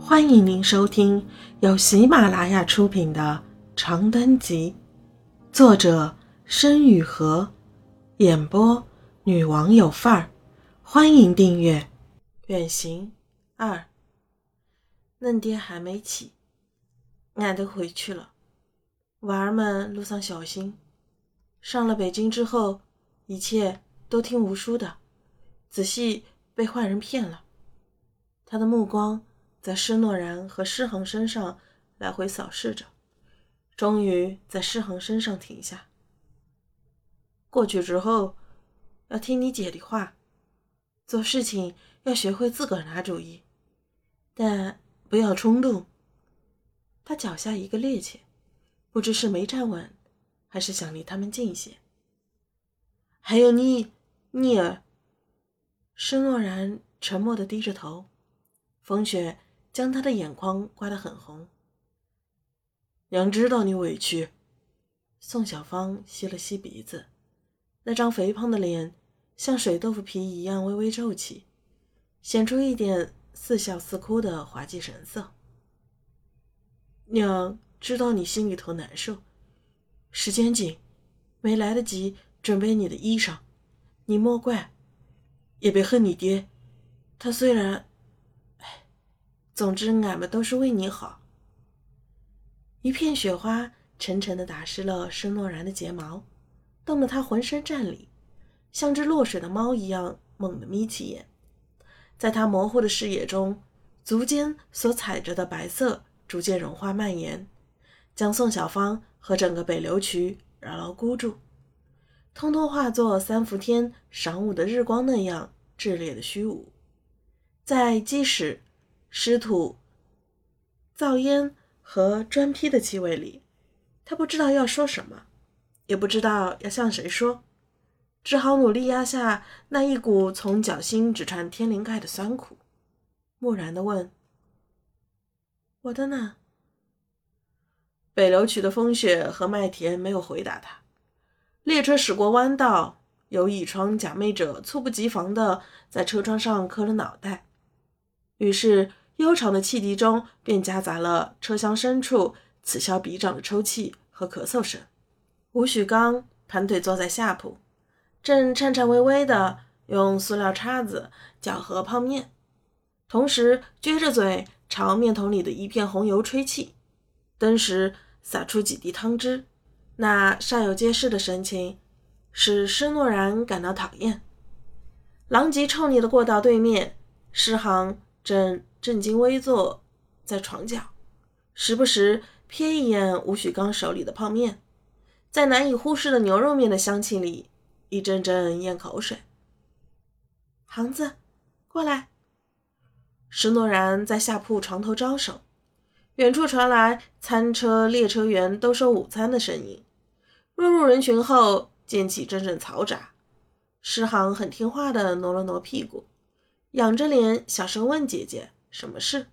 欢迎您收听由喜马拉雅出品的《长灯集》，作者申雨禾，演播女王有范儿。欢迎订阅。远行二，嫩爹还没起，俺都回去了。娃儿们路上小心。上了北京之后，一切都听吴叔的，仔细被坏人骗了。他的目光。在施诺然和施恒身上来回扫视着，终于在施恒身上停下。过去之后，要听你姐的话，做事情要学会自个儿拿主意，但不要冲动。他脚下一个趔趄，不知是没站稳，还是想离他们近些。还有你，聂儿。施诺然沉默的低着头，风雪。将他的眼眶刮得很红。娘知道你委屈。宋小芳吸了吸鼻子，那张肥胖的脸像水豆腐皮一样微微皱起，显出一点似笑似哭的滑稽神色。娘知道你心里头难受，时间紧，没来得及准备你的衣裳，你莫怪，也别恨你爹。他虽然……总之，俺们都是为你好。一片雪花沉沉的打湿了申诺然的睫毛，冻得他浑身战栗，像只落水的猫一样猛地眯起眼。在他模糊的视野中，足尖所踩着的白色逐渐融化蔓延，将宋小芳和整个北流渠牢牢箍住，通通化作三伏天晌午的日光那样炽烈的虚无，在积石。湿土、灶烟和砖坯的气味里，他不知道要说什么，也不知道要向谁说，只好努力压下那一股从脚心直穿天灵盖的酸苦，木然的问：“我的呢？”北流渠的风雪和麦田没有回答他。列车驶过弯道，有倚窗假寐者猝不及防地在车窗上磕了脑袋。于是，悠长的汽笛中便夹杂了车厢深处此消彼长的抽泣和咳嗽声。吴许刚盘腿坐在下铺，正颤颤巍巍地用塑料叉子搅和泡面，同时撅着嘴朝面桶里的一片红油吹气，登时洒出几滴汤汁。那煞有介事的神情使施诺然感到讨厌。狼藉臭腻的过道对面，施航。正正襟危坐在床角，时不时瞥一眼吴许刚手里的泡面，在难以忽视的牛肉面的香气里，一阵阵咽口水。航子，过来！石诺然在下铺床头招手，远处传来餐车列车员兜售午餐的声音。落入人群后，溅起阵阵嘈杂。石航很听话地挪了挪屁股。仰着脸，小声问姐姐：“什么事？”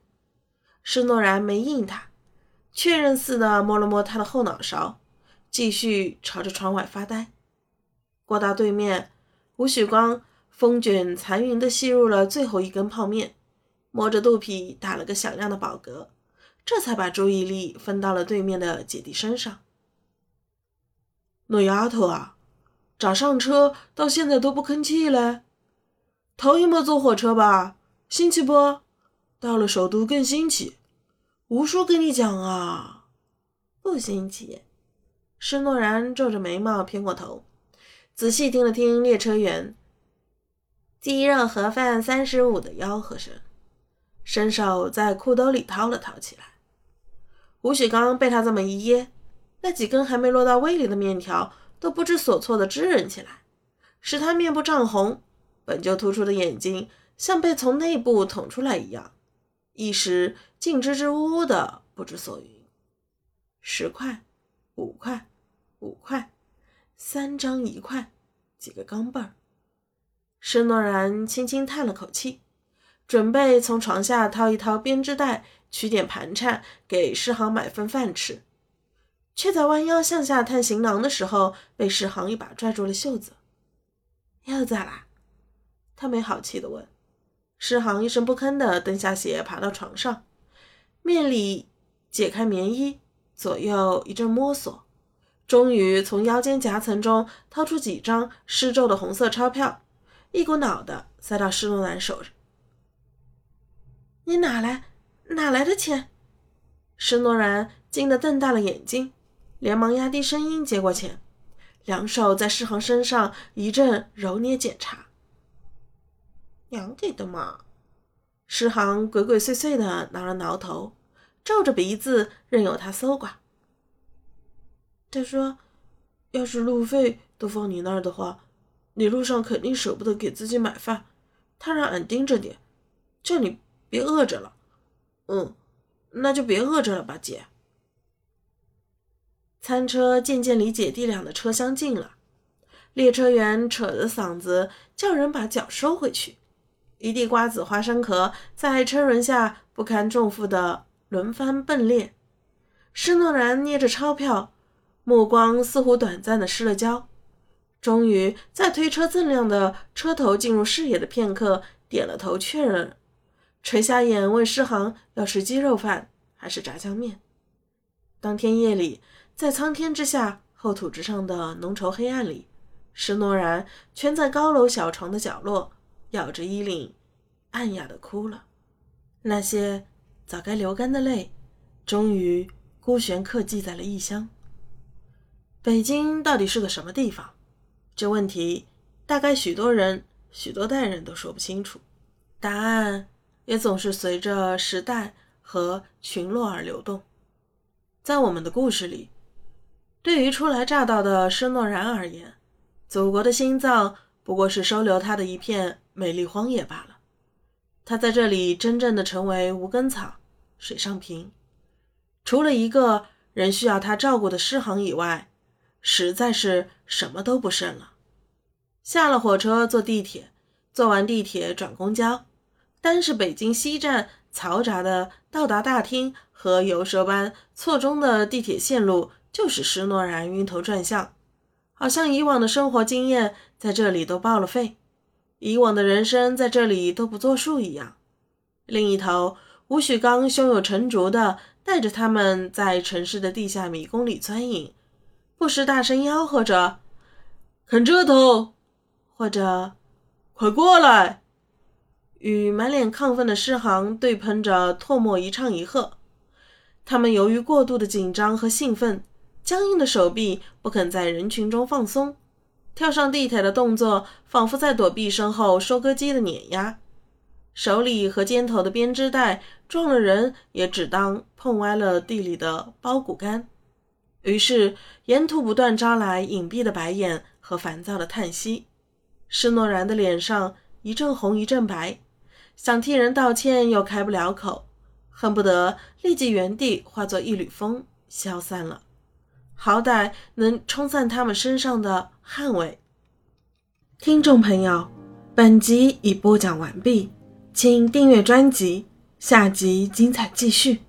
施诺然没应他，确认似的摸了摸他的后脑勺，继续朝着窗外发呆。过道对面，吴许光风卷残云的吸入了最后一根泡面，摸着肚皮打了个响亮的饱嗝，这才把注意力分到了对面的姐弟身上。那丫头啊，咋上车到现在都不吭气嘞？头一没坐火车吧？新奇不？到了首都更新奇。吴叔跟你讲啊，不新奇。施诺然皱着眉毛偏过头，仔细听了听列车员鸡肉盒饭三十五的吆喝声，伸手在裤兜里掏了掏起来。吴许刚被他这么一噎，那几根还没落到胃里的面条都不知所措的支棱起来，使他面部涨红。本就突出的眼睛像被从内部捅出来一样，一时竟支支吾吾的不知所云。十块，五块，五块，三张一块，几个钢镚儿。施诺然轻轻叹了口气，准备从床下掏一掏编织袋，取点盘缠给诗航买份饭吃，却在弯腰向下探行囊的时候，被诗航一把拽住了袖子。又咋啦？他没好气地问，诗航一声不吭地蹬下鞋，爬到床上，面里解开棉衣，左右一阵摸索，终于从腰间夹层中掏出几张施皱的红色钞票，一股脑的塞到施诺兰手上。你哪来哪来的钱？施诺然惊得瞪大了眼睛，连忙压低声音接过钱，两手在施航身上一阵揉捏检查。娘给的嘛。诗航鬼鬼祟祟的挠了挠头，皱着鼻子任由他搜刮。他说：“要是路费都放你那儿的话，你路上肯定舍不得给自己买饭。他让俺盯着点，叫你别饿着了。嗯，那就别饿着了吧，姐。”餐车渐渐离姐弟俩的车厢近了，列车员扯着嗓子叫人把脚收回去。一地瓜子、花生壳在车轮下不堪重负的轮番迸裂。施诺然捏着钞票，目光似乎短暂的失了焦。终于在推车锃亮的车头进入视野的片刻，点了头确认，垂下眼问施航要吃鸡肉饭还是炸酱面。当天夜里，在苍天之下、厚土之上的浓稠黑暗里，施诺然蜷在高楼小床的角落。咬着衣领，暗哑的哭了。那些早该流干的泪，终于孤悬刻记在了异乡。北京到底是个什么地方？这问题，大概许多人、许多代人都说不清楚。答案也总是随着时代和群落而流动。在我们的故事里，对于初来乍到的施诺然而言，祖国的心脏不过是收留他的一片。美丽荒野罢了，他在这里真正的成为无根草、水上萍，除了一个人需要他照顾的诗行以外，实在是什么都不剩了。下了火车坐地铁，坐完地铁转公交，单是北京西站嘈杂的到达大厅和游蛇般错综的地铁线路，就使施诺然晕头转向，好像以往的生活经验在这里都报了废。以往的人生在这里都不作数一样。另一头，吴许刚胸有成竹地带着他们在城市的地下迷宫里钻营，不时大声吆喝着：“看这头！”或者“快过来！”与满脸亢奋的诗行对喷着唾沫一唱一和。他们由于过度的紧张和兴奋，僵硬的手臂不肯在人群中放松。跳上地铁的动作，仿佛在躲避身后收割机的碾压。手里和肩头的编织袋撞了人，也只当碰歪了地里的苞谷杆。于是，沿途不断招来隐蔽的白眼和烦躁的叹息。施诺然的脸上一阵红一阵白，想替人道歉又开不了口，恨不得立即原地化作一缕风消散了。好歹能冲散他们身上的汗味。听众朋友，本集已播讲完毕，请订阅专辑，下集精彩继续。